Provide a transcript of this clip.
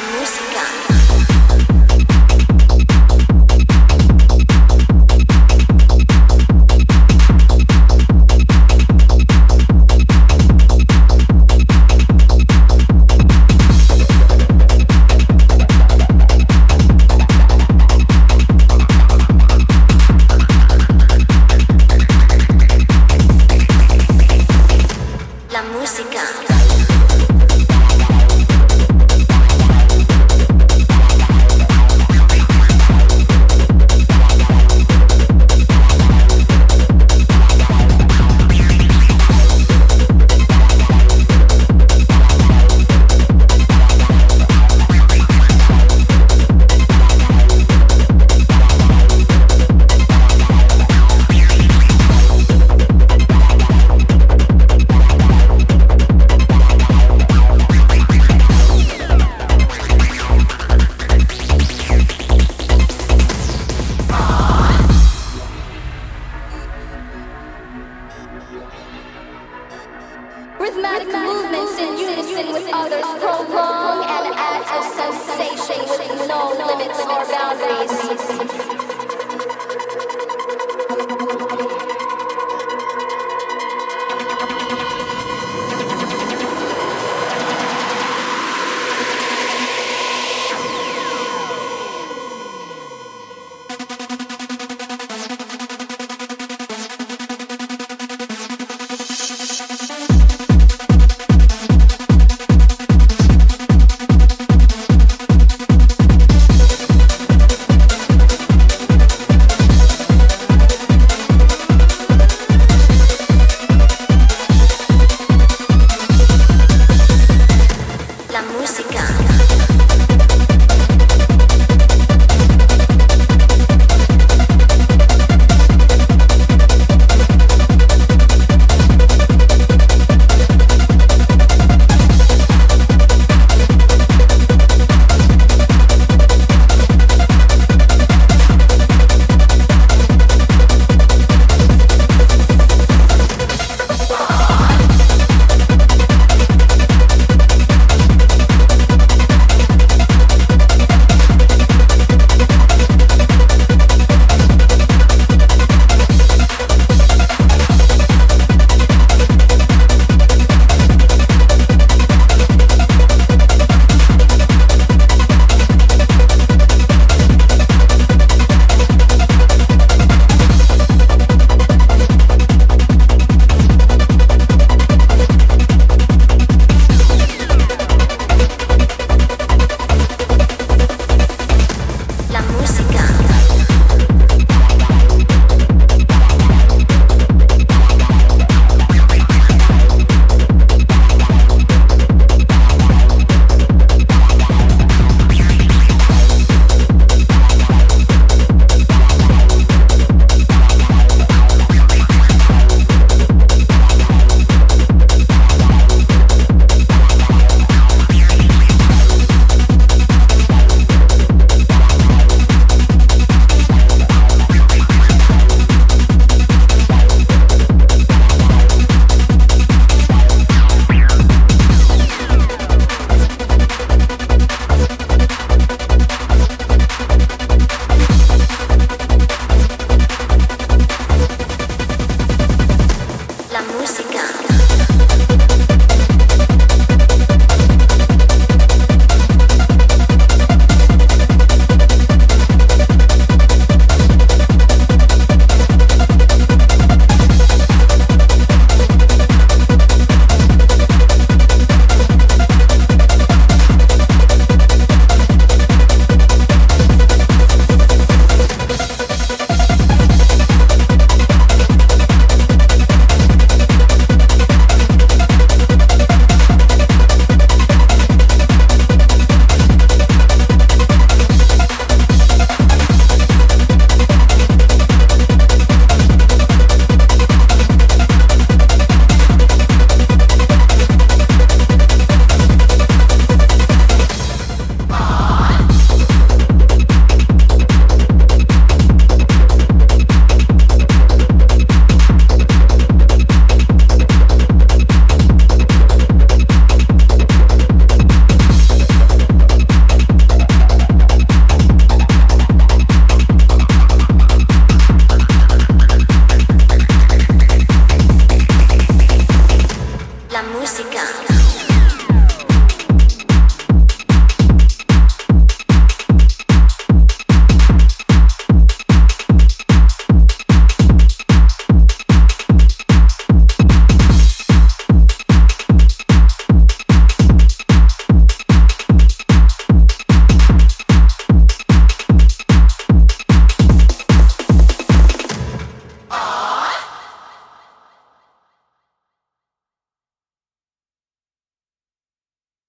música. Rhythmatic movements in unison with others prolong an act of sensation with no limits or boundaries.